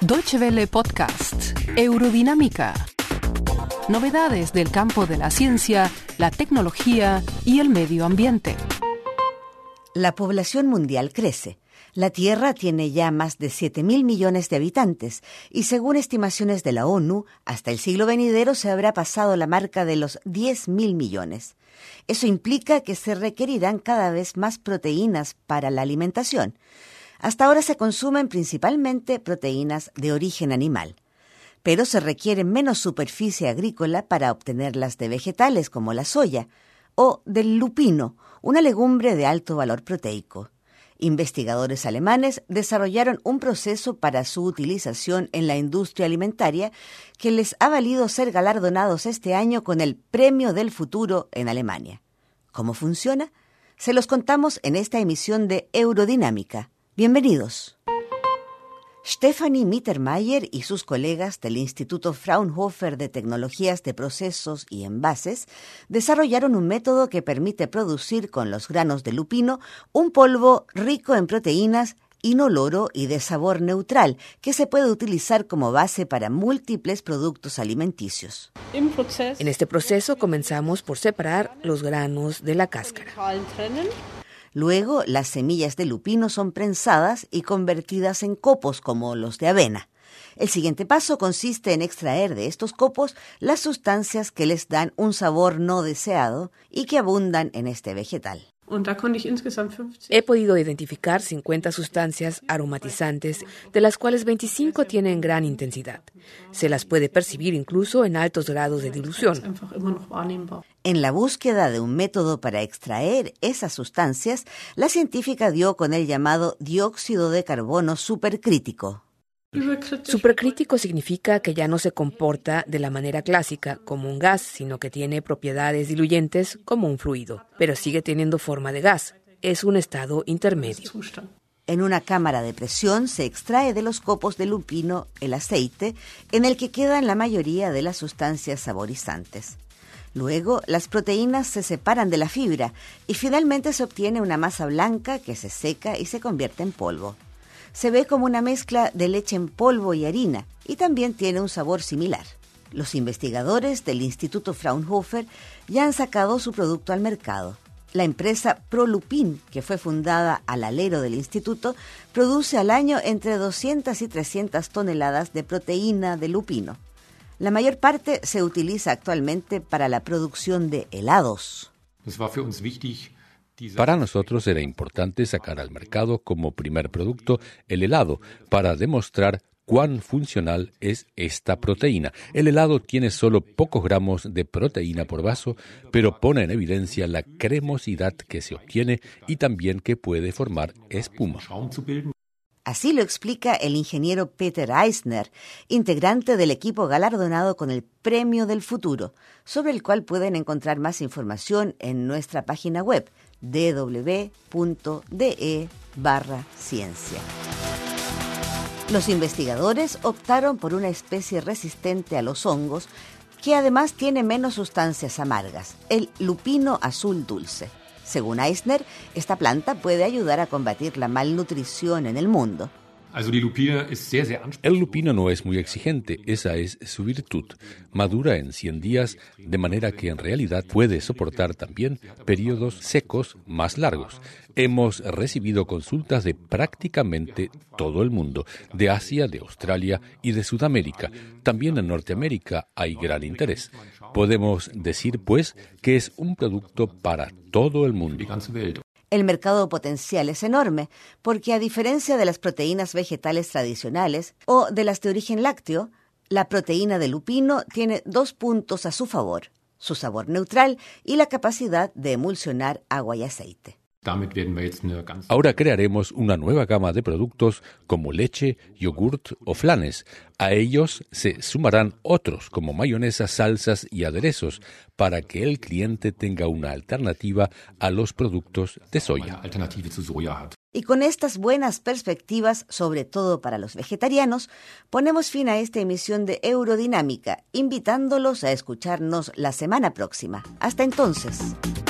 Deutsche Welle Podcast, Eurodinámica. Novedades del campo de la ciencia, la tecnología y el medio ambiente. La población mundial crece. La Tierra tiene ya más de 7 mil millones de habitantes y según estimaciones de la ONU, hasta el siglo venidero se habrá pasado la marca de los 10 mil millones. Eso implica que se requerirán cada vez más proteínas para la alimentación. Hasta ahora se consumen principalmente proteínas de origen animal, pero se requiere menos superficie agrícola para obtenerlas de vegetales como la soya o del lupino, una legumbre de alto valor proteico. Investigadores alemanes desarrollaron un proceso para su utilización en la industria alimentaria que les ha valido ser galardonados este año con el Premio del Futuro en Alemania. ¿Cómo funciona? Se los contamos en esta emisión de Eurodinámica. Bienvenidos. Stephanie Mittermeier y sus colegas del Instituto Fraunhofer de Tecnologías de Procesos y Envases desarrollaron un método que permite producir con los granos de lupino un polvo rico en proteínas inoloro y de sabor neutral que se puede utilizar como base para múltiples productos alimenticios. En este proceso comenzamos por separar los granos de la cáscara. Luego, las semillas de lupino son prensadas y convertidas en copos como los de avena. El siguiente paso consiste en extraer de estos copos las sustancias que les dan un sabor no deseado y que abundan en este vegetal. He podido identificar 50 sustancias aromatizantes, de las cuales 25 tienen gran intensidad. Se las puede percibir incluso en altos grados de dilución. En la búsqueda de un método para extraer esas sustancias, la científica dio con el llamado dióxido de carbono supercrítico. Supercrítico significa que ya no se comporta de la manera clásica como un gas, sino que tiene propiedades diluyentes como un fluido, pero sigue teniendo forma de gas. Es un estado intermedio. En una cámara de presión se extrae de los copos de lupino el aceite, en el que quedan la mayoría de las sustancias saborizantes. Luego, las proteínas se separan de la fibra y finalmente se obtiene una masa blanca que se seca y se convierte en polvo se ve como una mezcla de leche en polvo y harina y también tiene un sabor similar. Los investigadores del Instituto Fraunhofer ya han sacado su producto al mercado. La empresa Prolupin, que fue fundada al alero del instituto, produce al año entre 200 y 300 toneladas de proteína de lupino. La mayor parte se utiliza actualmente para la producción de helados. Para nosotros era importante sacar al mercado como primer producto el helado para demostrar cuán funcional es esta proteína. El helado tiene solo pocos gramos de proteína por vaso, pero pone en evidencia la cremosidad que se obtiene y también que puede formar espuma. Así lo explica el ingeniero Peter Eisner, integrante del equipo galardonado con el Premio del Futuro, sobre el cual pueden encontrar más información en nuestra página web www.de barra ciencia. Los investigadores optaron por una especie resistente a los hongos que además tiene menos sustancias amargas, el lupino azul dulce. Según Eisner, esta planta puede ayudar a combatir la malnutrición en el mundo. El lupino no es muy exigente, esa es su virtud. Madura en 100 días, de manera que en realidad puede soportar también periodos secos más largos. Hemos recibido consultas de prácticamente todo el mundo, de Asia, de Australia y de Sudamérica. También en Norteamérica hay gran interés. Podemos decir, pues, que es un producto para todo el mundo. El mercado potencial es enorme, porque a diferencia de las proteínas vegetales tradicionales o de las de origen lácteo, la proteína de lupino tiene dos puntos a su favor, su sabor neutral y la capacidad de emulsionar agua y aceite. Ahora crearemos una nueva gama de productos como leche, yogurt o flanes. A ellos se sumarán otros como mayonesa, salsas y aderezos para que el cliente tenga una alternativa a los productos de soya. Y con estas buenas perspectivas, sobre todo para los vegetarianos, ponemos fin a esta emisión de Eurodinámica, invitándolos a escucharnos la semana próxima. Hasta entonces.